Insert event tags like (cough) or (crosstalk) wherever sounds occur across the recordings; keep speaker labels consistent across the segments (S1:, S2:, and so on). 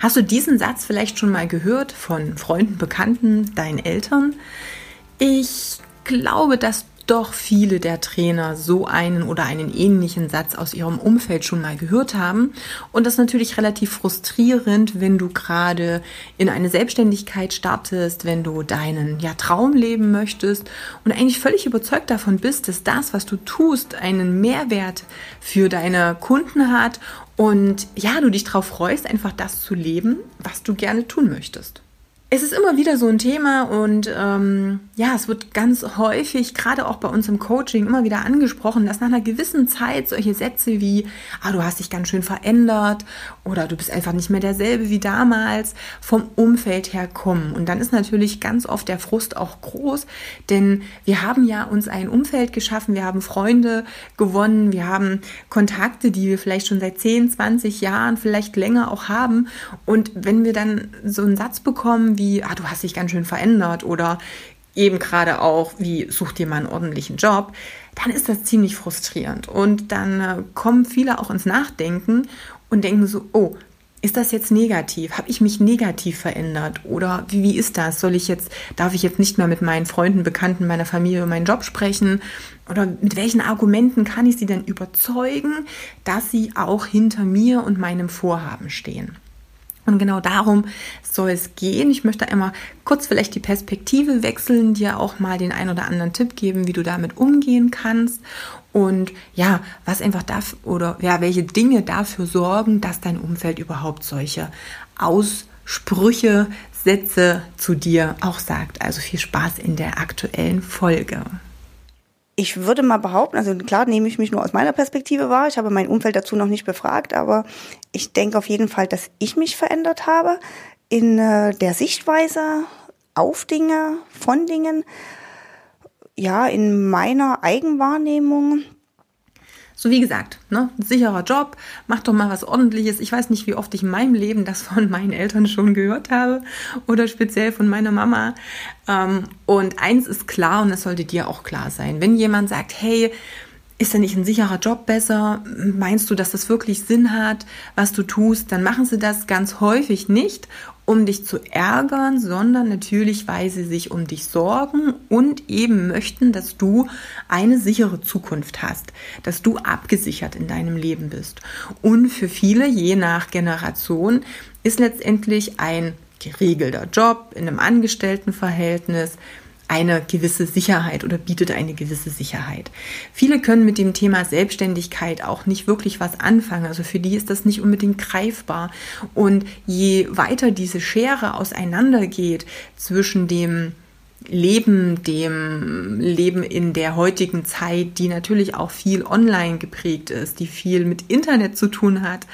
S1: Hast du diesen Satz vielleicht schon mal gehört von Freunden, Bekannten, deinen Eltern? Ich glaube, dass doch viele der Trainer so einen oder einen ähnlichen Satz aus ihrem Umfeld schon mal gehört haben. Und das ist natürlich relativ frustrierend, wenn du gerade in eine Selbstständigkeit startest, wenn du deinen ja, Traum leben möchtest und eigentlich völlig überzeugt davon bist, dass das, was du tust, einen Mehrwert für deine Kunden hat und ja, du dich darauf freust, einfach das zu leben, was du gerne tun möchtest. Es ist immer wieder so ein Thema und ähm, ja, es wird ganz häufig, gerade auch bei uns im Coaching, immer wieder angesprochen, dass nach einer gewissen Zeit solche Sätze wie, ah, du hast dich ganz schön verändert oder du bist einfach nicht mehr derselbe wie damals vom Umfeld her kommen. Und dann ist natürlich ganz oft der Frust auch groß, denn wir haben ja uns ein Umfeld geschaffen, wir haben Freunde gewonnen, wir haben Kontakte, die wir vielleicht schon seit 10, 20 Jahren, vielleicht länger auch haben. Und wenn wir dann so einen Satz bekommen, wie, ah, du hast dich ganz schön verändert oder eben gerade auch, wie such dir mal einen ordentlichen Job, dann ist das ziemlich frustrierend. Und dann äh, kommen viele auch ins Nachdenken und denken so, oh, ist das jetzt negativ? Habe ich mich negativ verändert? Oder wie, wie ist das? Soll ich jetzt, darf ich jetzt nicht mehr mit meinen Freunden, Bekannten, meiner Familie über meinen Job sprechen? Oder mit welchen Argumenten kann ich sie denn überzeugen, dass sie auch hinter mir und meinem Vorhaben stehen? Und genau darum soll es gehen. Ich möchte einmal kurz vielleicht die Perspektive wechseln, dir auch mal den ein oder anderen Tipp geben, wie du damit umgehen kannst und ja, was einfach dafür oder ja, welche Dinge dafür sorgen, dass dein Umfeld überhaupt solche Aussprüche, Sätze zu dir auch sagt. Also viel Spaß in der aktuellen Folge
S2: ich würde mal behaupten, also klar nehme ich mich nur aus meiner Perspektive wahr, ich habe mein Umfeld dazu noch nicht befragt, aber ich denke auf jeden Fall, dass ich mich verändert habe in äh, der Sichtweise auf Dinge, von Dingen, ja, in meiner Eigenwahrnehmung
S1: so wie gesagt, ne, sicherer Job, mach doch mal was ordentliches. Ich weiß nicht, wie oft ich in meinem Leben das von meinen Eltern schon gehört habe oder speziell von meiner Mama. Ähm, und eins ist klar und das sollte dir auch klar sein. Wenn jemand sagt, hey, ist denn nicht ein sicherer Job besser? Meinst du, dass das wirklich Sinn hat, was du tust? Dann machen sie das ganz häufig nicht, um dich zu ärgern, sondern natürlich, weil sie sich um dich sorgen und eben möchten, dass du eine sichere Zukunft hast, dass du abgesichert in deinem Leben bist. Und für viele, je nach Generation, ist letztendlich ein geregelter Job in einem Angestelltenverhältnis eine gewisse Sicherheit oder bietet eine gewisse Sicherheit. Viele können mit dem Thema Selbstständigkeit auch nicht wirklich was anfangen. Also für die ist das nicht unbedingt greifbar. Und je weiter diese Schere auseinandergeht zwischen dem Leben, dem Leben in der heutigen Zeit, die natürlich auch viel online geprägt ist, die viel mit Internet zu tun hat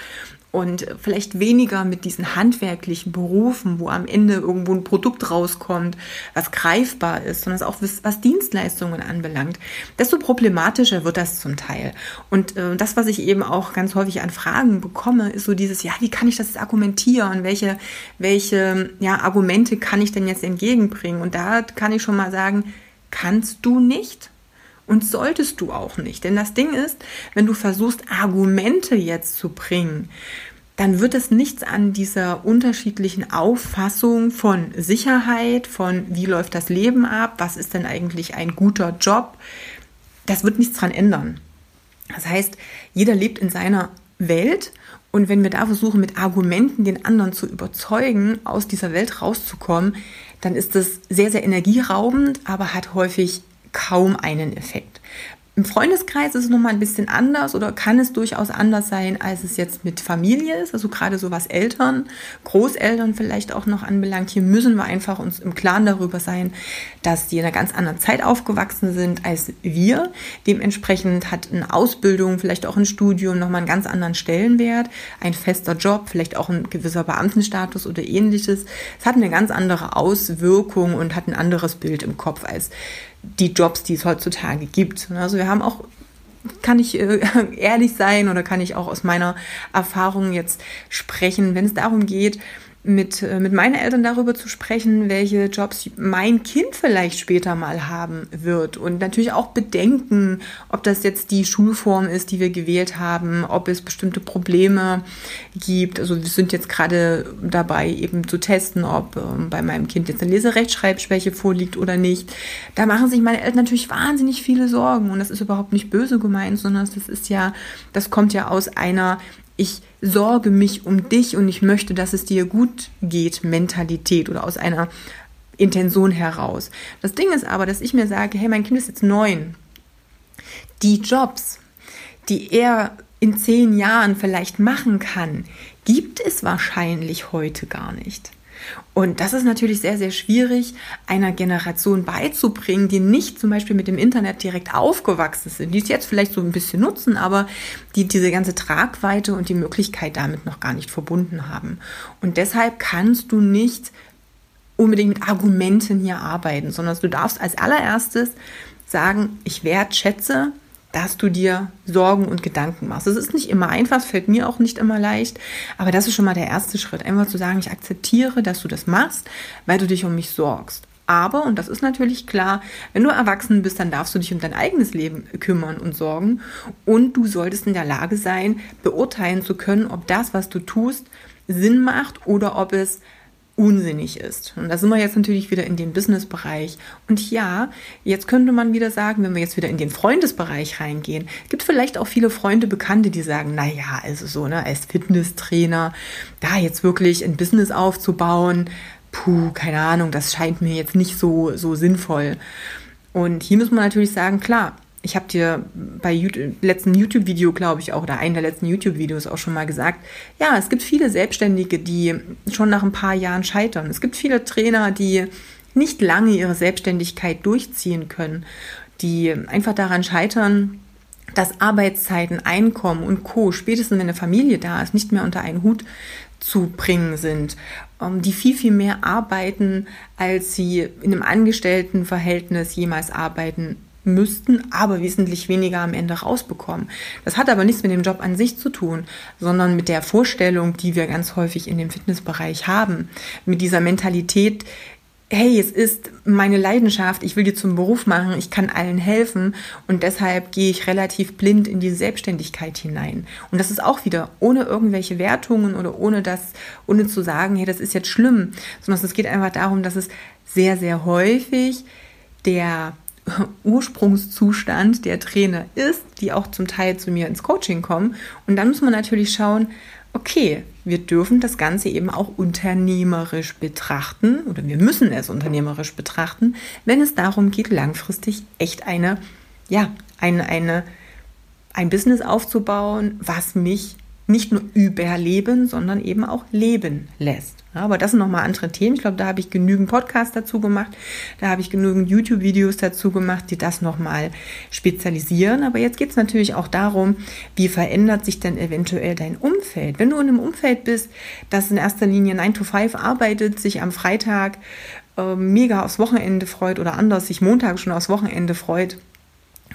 S1: und vielleicht weniger mit diesen handwerklichen Berufen, wo am Ende irgendwo ein Produkt rauskommt, was greifbar ist, sondern auch was Dienstleistungen anbelangt, desto problematischer wird das zum Teil. Und äh, das, was ich eben auch ganz häufig an Fragen bekomme, ist so dieses, ja, wie kann ich das argumentieren? Welche, welche ja, Argumente kann ich denn jetzt entgegenbringen? Und da kann ich schon mal sagen, kannst du nicht? Und solltest du auch nicht. Denn das Ding ist, wenn du versuchst, Argumente jetzt zu bringen, dann wird es nichts an dieser unterschiedlichen Auffassung von Sicherheit, von wie läuft das Leben ab, was ist denn eigentlich ein guter Job, das wird nichts dran ändern. Das heißt, jeder lebt in seiner Welt und wenn wir da versuchen, mit Argumenten den anderen zu überzeugen, aus dieser Welt rauszukommen, dann ist das sehr, sehr energieraubend, aber hat häufig kaum einen Effekt. Im Freundeskreis ist es nochmal ein bisschen anders oder kann es durchaus anders sein, als es jetzt mit Familie ist. Also gerade so was Eltern, Großeltern vielleicht auch noch anbelangt. Hier müssen wir einfach uns im Klaren darüber sein, dass die in einer ganz anderen Zeit aufgewachsen sind als wir. Dementsprechend hat eine Ausbildung, vielleicht auch ein Studium nochmal einen ganz anderen Stellenwert. Ein fester Job, vielleicht auch ein gewisser Beamtenstatus oder ähnliches. Es hat eine ganz andere Auswirkung und hat ein anderes Bild im Kopf als die Jobs, die es heutzutage gibt. Also wir haben auch kann ich äh, (laughs) ehrlich sein oder kann ich auch aus meiner Erfahrung jetzt sprechen, wenn es darum geht, mit, äh, mit meinen Eltern darüber zu sprechen, welche Jobs mein Kind vielleicht später mal haben wird. Und natürlich auch bedenken, ob das jetzt die Schulform ist, die wir gewählt haben, ob es bestimmte Probleme gibt. Also wir sind jetzt gerade dabei, eben zu testen, ob ähm, bei meinem Kind jetzt eine Leserechtschreibschwäche vorliegt oder nicht. Da machen sich meine Eltern natürlich wahnsinnig viele Sorgen. Und das ist überhaupt nicht böse gemeint, sondern das ist ja, das kommt ja aus einer ich sorge mich um dich und ich möchte, dass es dir gut geht, Mentalität oder aus einer Intention heraus. Das Ding ist aber, dass ich mir sage, hey, mein Kind ist jetzt neun. Die Jobs, die er in zehn Jahren vielleicht machen kann, gibt es wahrscheinlich heute gar nicht. Und das ist natürlich sehr, sehr schwierig, einer Generation beizubringen, die nicht zum Beispiel mit dem Internet direkt aufgewachsen sind, die es jetzt vielleicht so ein bisschen nutzen, aber die diese ganze Tragweite und die Möglichkeit damit noch gar nicht verbunden haben. Und deshalb kannst du nicht unbedingt mit Argumenten hier arbeiten, sondern du darfst als allererstes sagen, ich wertschätze dass du dir Sorgen und Gedanken machst. Das ist nicht immer einfach, es fällt mir auch nicht immer leicht, aber das ist schon mal der erste Schritt, einfach zu sagen, ich akzeptiere, dass du das machst, weil du dich um mich sorgst. Aber, und das ist natürlich klar, wenn du erwachsen bist, dann darfst du dich um dein eigenes Leben kümmern und sorgen. Und du solltest in der Lage sein, beurteilen zu können, ob das, was du tust, Sinn macht oder ob es unsinnig ist. Und da sind wir jetzt natürlich wieder in den Business-Bereich. Und ja, jetzt könnte man wieder sagen, wenn wir jetzt wieder in den Freundesbereich reingehen, gibt vielleicht auch viele Freunde, Bekannte, die sagen, na ja, also so, ne, als Fitnesstrainer, da jetzt wirklich ein Business aufzubauen, puh, keine Ahnung, das scheint mir jetzt nicht so, so sinnvoll. Und hier muss man natürlich sagen, klar, ich habe dir bei YouTube, letzten YouTube-Video, glaube ich, auch, oder einen der letzten YouTube-Videos auch schon mal gesagt, ja, es gibt viele Selbstständige, die schon nach ein paar Jahren scheitern. Es gibt viele Trainer, die nicht lange ihre Selbstständigkeit durchziehen können, die einfach daran scheitern, dass Arbeitszeiten, Einkommen und Co. spätestens wenn eine Familie da ist, nicht mehr unter einen Hut zu bringen sind, ähm, die viel, viel mehr arbeiten, als sie in einem Angestelltenverhältnis jemals arbeiten müssten, aber wesentlich weniger am Ende rausbekommen. Das hat aber nichts mit dem Job an sich zu tun, sondern mit der Vorstellung, die wir ganz häufig in dem Fitnessbereich haben, mit dieser Mentalität, hey, es ist meine Leidenschaft, ich will dir zum Beruf machen, ich kann allen helfen und deshalb gehe ich relativ blind in diese Selbstständigkeit hinein. Und das ist auch wieder ohne irgendwelche Wertungen oder ohne das, ohne zu sagen, hey, das ist jetzt schlimm, sondern es geht einfach darum, dass es sehr, sehr häufig der Ursprungszustand der Trainer ist, die auch zum Teil zu mir ins Coaching kommen. Und dann muss man natürlich schauen, okay, wir dürfen das Ganze eben auch unternehmerisch betrachten oder wir müssen es unternehmerisch betrachten, wenn es darum geht, langfristig echt eine, ja, eine, eine, ein Business aufzubauen, was mich nicht nur überleben, sondern eben auch leben lässt. Ja, aber das sind nochmal andere Themen. Ich glaube, da habe ich genügend Podcasts dazu gemacht. Da habe ich genügend YouTube-Videos dazu gemacht, die das nochmal spezialisieren. Aber jetzt geht es natürlich auch darum, wie verändert sich denn eventuell dein Umfeld? Wenn du in einem Umfeld bist, das in erster Linie 9 to 5 arbeitet, sich am Freitag äh, mega aufs Wochenende freut oder anders, sich Montag schon aufs Wochenende freut,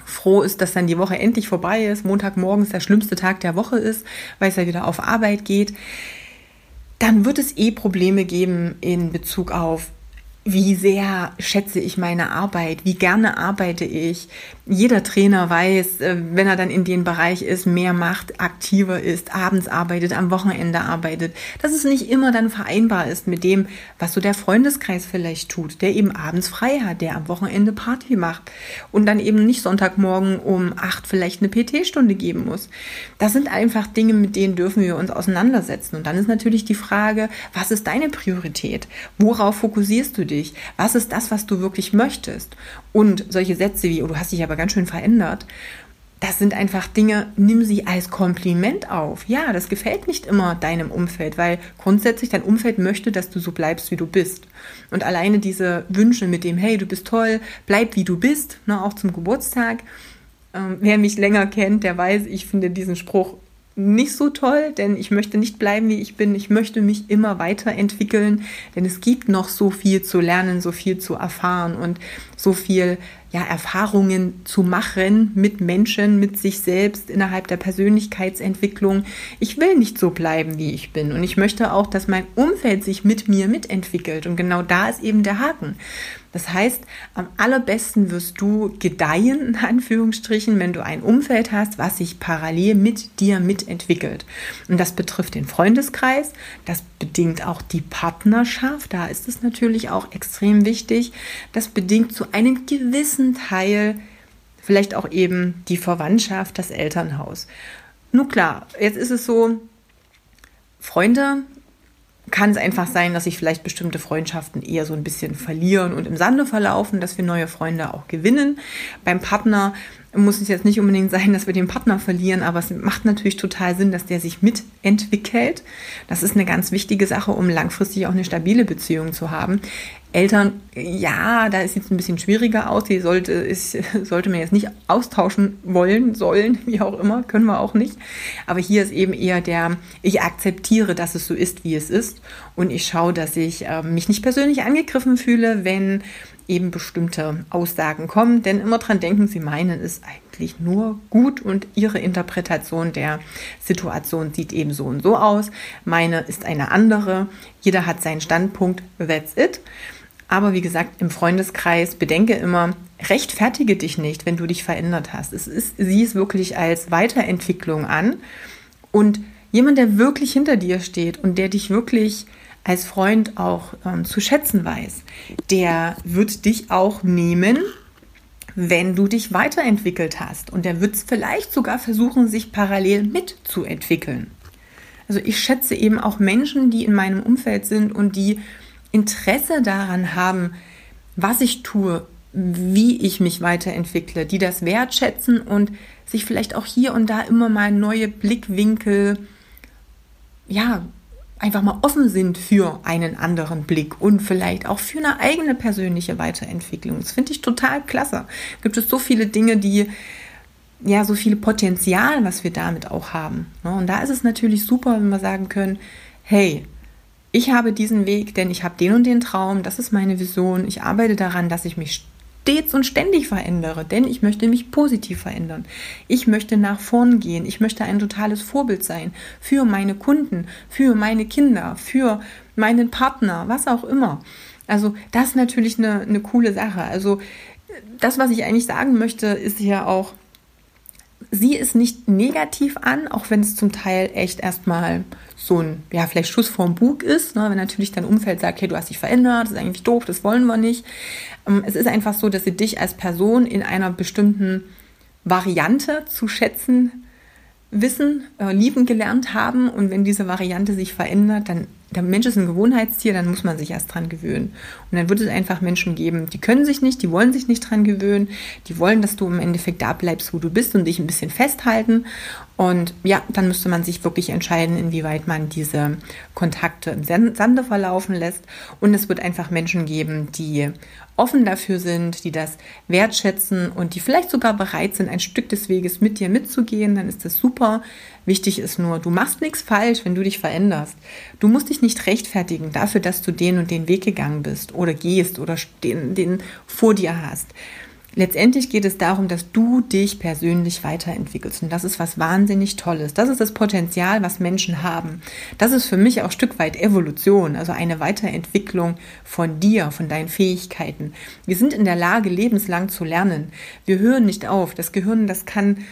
S1: froh ist, dass dann die Woche endlich vorbei ist, Montagmorgens der schlimmste Tag der Woche ist, weil es ja wieder auf Arbeit geht, dann wird es eh Probleme geben in Bezug auf wie sehr schätze ich meine Arbeit, wie gerne arbeite ich. Jeder Trainer weiß, äh, wenn er dann in den Bereich ist, mehr macht, aktiver ist, abends arbeitet, am Wochenende arbeitet, dass es nicht immer dann vereinbar ist mit dem, was so der Freundeskreis vielleicht tut, der eben abends frei hat, der am Wochenende Party macht und dann eben nicht Sonntagmorgen um acht vielleicht eine PT-Stunde geben muss. Das sind einfach Dinge, mit denen dürfen wir uns auseinandersetzen. Und dann ist natürlich die Frage, was ist deine Priorität? Worauf fokussierst du dich? Was ist das, was du wirklich möchtest? Und solche Sätze wie, oh, du hast dich aber ganz schön verändert das sind einfach Dinge, nimm sie als Kompliment auf. Ja, das gefällt nicht immer deinem Umfeld, weil grundsätzlich dein Umfeld möchte, dass du so bleibst, wie du bist. Und alleine diese Wünsche mit dem, hey, du bist toll, bleib wie du bist, ne, auch zum Geburtstag. Ähm, wer mich länger kennt, der weiß, ich finde diesen Spruch nicht so toll, denn ich möchte nicht bleiben, wie ich bin. Ich möchte mich immer weiterentwickeln, denn es gibt noch so viel zu lernen, so viel zu erfahren und so viel ja, Erfahrungen zu machen mit Menschen, mit sich selbst innerhalb der Persönlichkeitsentwicklung. Ich will nicht so bleiben, wie ich bin. Und ich möchte auch, dass mein Umfeld sich mit mir mitentwickelt. Und genau da ist eben der Haken. Das heißt, am allerbesten wirst du gedeihen, in Anführungsstrichen, wenn du ein Umfeld hast, was sich parallel mit dir mitentwickelt. Und das betrifft den Freundeskreis, das bedingt auch die Partnerschaft, da ist es natürlich auch extrem wichtig. Das bedingt zu einem gewissen Teil vielleicht auch eben die Verwandtschaft, das Elternhaus. Nun klar, jetzt ist es so, Freunde kann es einfach sein, dass sich vielleicht bestimmte Freundschaften eher so ein bisschen verlieren und im Sande verlaufen, dass wir neue Freunde auch gewinnen. Beim Partner muss es jetzt nicht unbedingt sein, dass wir den Partner verlieren, aber es macht natürlich total Sinn, dass der sich mitentwickelt. Das ist eine ganz wichtige Sache, um langfristig auch eine stabile Beziehung zu haben. Eltern, ja, da ist jetzt ein bisschen schwieriger aus. Die sollte, ist, (laughs) sollte man jetzt nicht austauschen wollen, sollen, (laughs) wie auch immer, können wir auch nicht. Aber hier ist eben eher der, ich akzeptiere, dass es so ist, wie es ist. Und ich schaue, dass ich äh, mich nicht persönlich angegriffen fühle, wenn eben bestimmte Aussagen kommen. Denn immer dran denken, sie meinen es eigentlich nur gut und ihre Interpretation der Situation sieht eben so und so aus. Meine ist eine andere. Jeder hat seinen Standpunkt. That's it. Aber wie gesagt, im Freundeskreis bedenke immer, rechtfertige dich nicht, wenn du dich verändert hast. Es ist, sieh es wirklich als Weiterentwicklung an. Und jemand, der wirklich hinter dir steht und der dich wirklich als Freund auch ähm, zu schätzen weiß, der wird dich auch nehmen, wenn du dich weiterentwickelt hast. Und der wird es vielleicht sogar versuchen, sich parallel mitzuentwickeln. Also ich schätze eben auch Menschen, die in meinem Umfeld sind und die Interesse daran haben, was ich tue, wie ich mich weiterentwickle, die das wertschätzen und sich vielleicht auch hier und da immer mal neue Blickwinkel, ja, einfach mal offen sind für einen anderen Blick und vielleicht auch für eine eigene persönliche Weiterentwicklung. Das finde ich total klasse. Gibt es so viele Dinge, die ja so viel Potenzial, was wir damit auch haben. Ne? Und da ist es natürlich super, wenn wir sagen können, hey, ich habe diesen Weg, denn ich habe den und den Traum, das ist meine Vision. Ich arbeite daran, dass ich mich stets und ständig verändere, denn ich möchte mich positiv verändern. Ich möchte nach vorn gehen. Ich möchte ein totales Vorbild sein für meine Kunden, für meine Kinder, für meinen Partner, was auch immer. Also das ist natürlich eine, eine coole Sache. Also das, was ich eigentlich sagen möchte, ist ja auch, sieh es nicht negativ an, auch wenn es zum Teil echt erstmal so ein, ja, vielleicht Schuss vorm Bug ist, ne? wenn natürlich dein Umfeld sagt, hey, du hast dich verändert, das ist eigentlich doof, das wollen wir nicht. Ähm, es ist einfach so, dass sie dich als Person in einer bestimmten Variante zu schätzen wissen, äh, lieben gelernt haben und wenn diese Variante sich verändert, dann der Mensch ist ein Gewohnheitstier, dann muss man sich erst dran gewöhnen. Und dann wird es einfach Menschen geben, die können sich nicht, die wollen sich nicht dran gewöhnen, die wollen, dass du im Endeffekt da bleibst, wo du bist und dich ein bisschen festhalten. Und ja, dann müsste man sich wirklich entscheiden, inwieweit man diese Kontakte im Sande verlaufen lässt. Und es wird einfach Menschen geben, die offen dafür sind, die das wertschätzen und die vielleicht sogar bereit sind, ein Stück des Weges mit dir mitzugehen, dann ist das super. Wichtig ist nur, du machst nichts falsch, wenn du dich veränderst. Du musst dich nicht rechtfertigen dafür, dass du den und den Weg gegangen bist oder gehst oder den, den vor dir hast. Letztendlich geht es darum, dass du dich persönlich weiterentwickelst. Und das ist was wahnsinnig Tolles. Das ist das Potenzial, was Menschen haben. Das ist für mich auch ein Stück weit Evolution, also eine Weiterentwicklung von dir, von deinen Fähigkeiten. Wir sind in der Lage, lebenslang zu lernen. Wir hören nicht auf. Das Gehirn, das kann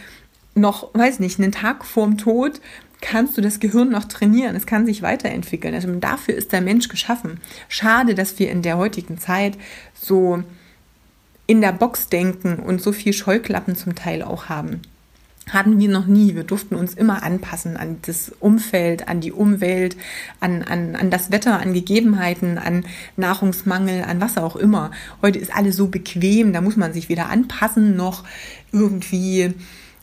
S1: noch, weiß nicht, einen Tag vorm Tod kannst du das Gehirn noch trainieren. Es kann sich weiterentwickeln. Also dafür ist der Mensch geschaffen. Schade, dass wir in der heutigen Zeit so in der Box denken und so viel Scheuklappen zum Teil auch haben. hatten wir noch nie. Wir durften uns immer anpassen an das Umfeld, an die Umwelt, an, an, an das Wetter, an Gegebenheiten, an Nahrungsmangel, an was auch immer. Heute ist alles so bequem, da muss man sich weder anpassen noch irgendwie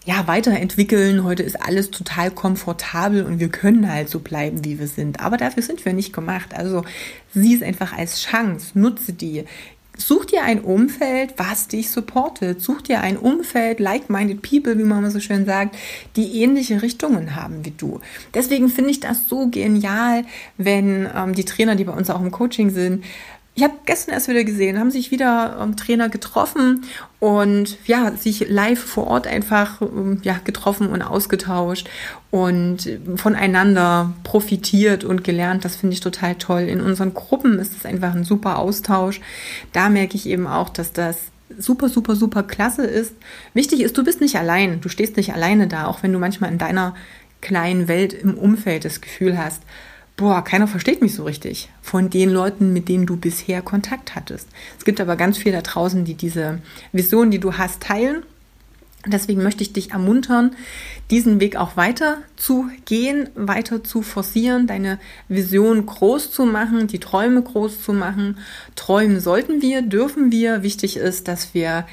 S1: ja, weiterentwickeln. Heute ist alles total komfortabel und wir können halt so bleiben, wie wir sind. Aber dafür sind wir nicht gemacht. Also sieh es einfach als Chance, nutze die. Such dir ein Umfeld, was dich supportet. Such dir ein Umfeld, like-minded people, wie man so schön sagt, die ähnliche Richtungen haben wie du. Deswegen finde ich das so genial, wenn ähm, die Trainer, die bei uns auch im Coaching sind, ich habe gestern erst wieder gesehen, haben sich wieder ähm, Trainer getroffen und ja, sich live vor Ort einfach ähm, ja, getroffen und ausgetauscht und voneinander profitiert und gelernt. Das finde ich total toll. In unseren Gruppen ist es einfach ein super Austausch. Da merke ich eben auch, dass das super, super, super klasse ist. Wichtig ist, du bist nicht allein. Du stehst nicht alleine da, auch wenn du manchmal in deiner kleinen Welt im Umfeld das Gefühl hast, boah, keiner versteht mich so richtig von den Leuten, mit denen du bisher Kontakt hattest. Es gibt aber ganz viele da draußen, die diese Vision, die du hast, teilen. Deswegen möchte ich dich ermuntern, diesen Weg auch weiter zu gehen, weiter zu forcieren, deine Vision groß zu machen, die Träume groß zu machen. Träumen sollten wir, dürfen wir. Wichtig ist, dass wir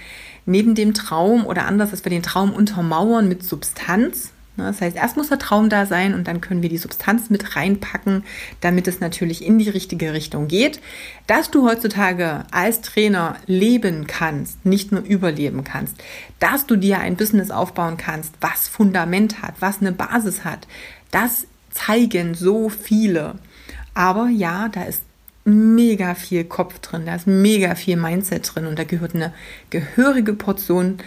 S1: neben dem Traum oder anders, dass wir den Traum untermauern mit Substanz. Ne, das heißt, erst muss der Traum da sein und dann können wir die Substanz mit reinpacken, damit es natürlich in die richtige Richtung geht. Dass du heutzutage als Trainer leben kannst, nicht nur überleben kannst, dass du dir ein Business aufbauen kannst, was Fundament hat, was eine Basis hat, das zeigen so viele. Aber ja, da ist mega viel Kopf drin, da ist mega viel Mindset drin und da gehört eine gehörige Portion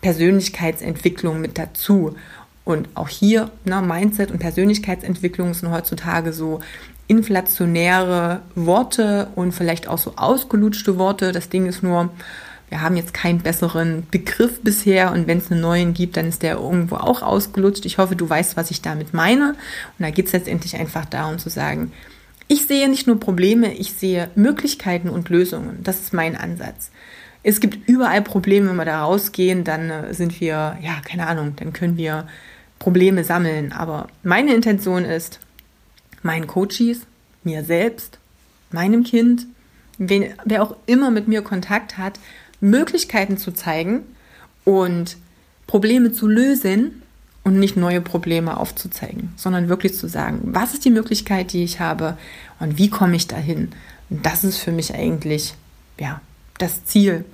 S1: Persönlichkeitsentwicklung mit dazu. Und auch hier, na, Mindset und Persönlichkeitsentwicklung sind heutzutage so inflationäre Worte und vielleicht auch so ausgelutschte Worte. Das Ding ist nur, wir haben jetzt keinen besseren Begriff bisher und wenn es einen neuen gibt, dann ist der irgendwo auch ausgelutscht. Ich hoffe, du weißt, was ich damit meine. Und da geht es letztendlich einfach darum zu sagen, ich sehe nicht nur Probleme, ich sehe Möglichkeiten und Lösungen. Das ist mein Ansatz. Es gibt überall Probleme, wenn wir da rausgehen, dann äh, sind wir, ja, keine Ahnung, dann können wir Probleme sammeln. Aber meine Intention ist, meinen Coaches, mir selbst, meinem Kind, wen, wer auch immer mit mir Kontakt hat, Möglichkeiten zu zeigen und Probleme zu lösen und nicht neue Probleme aufzuzeigen, sondern wirklich zu sagen, was ist die Möglichkeit, die ich habe und wie komme ich dahin. Und das ist für mich eigentlich ja, das Ziel,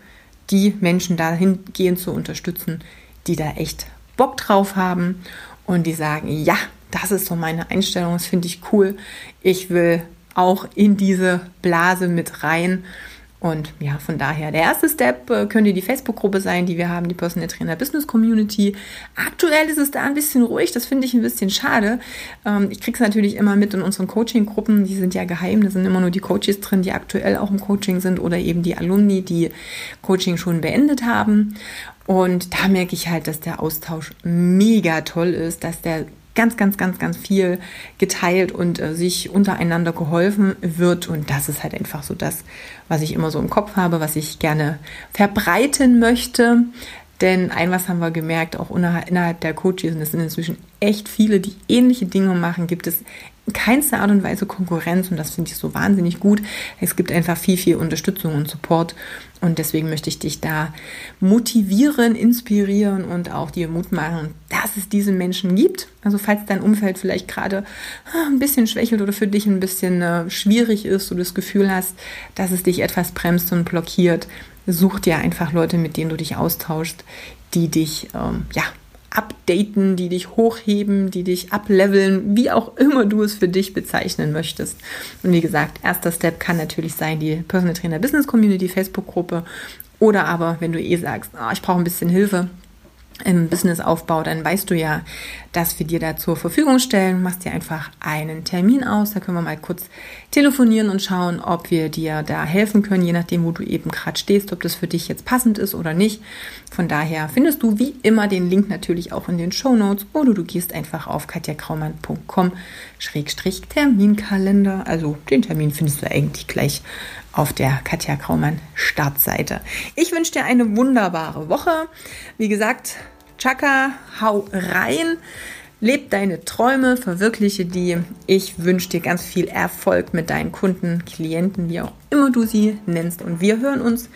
S1: die Menschen dahingehend zu unterstützen, die da echt Bock drauf haben und die sagen, ja, das ist so meine Einstellung, das finde ich cool. Ich will auch in diese Blase mit rein. Und ja, von daher, der erste Step äh, könnte die Facebook-Gruppe sein, die wir haben, die Personal Trainer Business Community. Aktuell ist es da ein bisschen ruhig, das finde ich ein bisschen schade. Ähm, ich kriege es natürlich immer mit in unseren Coaching-Gruppen, die sind ja geheim, da sind immer nur die Coaches drin, die aktuell auch im Coaching sind oder eben die Alumni, die Coaching schon beendet haben. Und da merke ich halt, dass der Austausch mega toll ist, dass der ganz, ganz, ganz, ganz viel geteilt und äh, sich untereinander geholfen wird. Und das ist halt einfach so das, was ich immer so im Kopf habe, was ich gerne verbreiten möchte. Denn ein was haben wir gemerkt, auch innerhalb der Coaches, und es sind inzwischen echt viele, die ähnliche Dinge machen, gibt es keinster Art und Weise Konkurrenz und das finde ich so wahnsinnig gut. Es gibt einfach viel, viel Unterstützung und Support und deswegen möchte ich dich da motivieren, inspirieren und auch dir Mut machen, dass es diese Menschen gibt. Also falls dein Umfeld vielleicht gerade ah, ein bisschen schwächelt oder für dich ein bisschen äh, schwierig ist, du das Gefühl hast, dass es dich etwas bremst und blockiert, such dir einfach Leute, mit denen du dich austauschst, die dich ähm, ja updaten, die dich hochheben, die dich ableveln, wie auch immer du es für dich bezeichnen möchtest. Und wie gesagt, erster Step kann natürlich sein die Personal Trainer Business Community Facebook Gruppe oder aber, wenn du eh sagst, oh, ich brauche ein bisschen Hilfe, im Businessaufbau, dann weißt du ja, dass wir dir da zur Verfügung stellen. Machst dir einfach einen Termin aus. Da können wir mal kurz telefonieren und schauen, ob wir dir da helfen können, je nachdem, wo du eben gerade stehst, ob das für dich jetzt passend ist oder nicht. Von daher findest du wie immer den Link natürlich auch in den Show Notes oder du gehst einfach auf katjakraumann.com-terminkalender. Also den Termin findest du eigentlich gleich auf der Katja Kraumann Startseite. Ich wünsche dir eine wunderbare Woche. Wie gesagt, Chaka, hau rein, leb deine Träume, verwirkliche die. Ich wünsche dir ganz viel Erfolg mit deinen Kunden, Klienten, wie auch immer du sie nennst. Und wir hören uns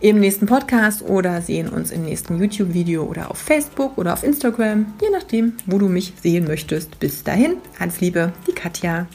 S1: im nächsten Podcast oder sehen uns im nächsten YouTube-Video oder auf Facebook oder auf Instagram, je nachdem, wo du mich sehen möchtest. Bis dahin, alles Liebe, die Katja.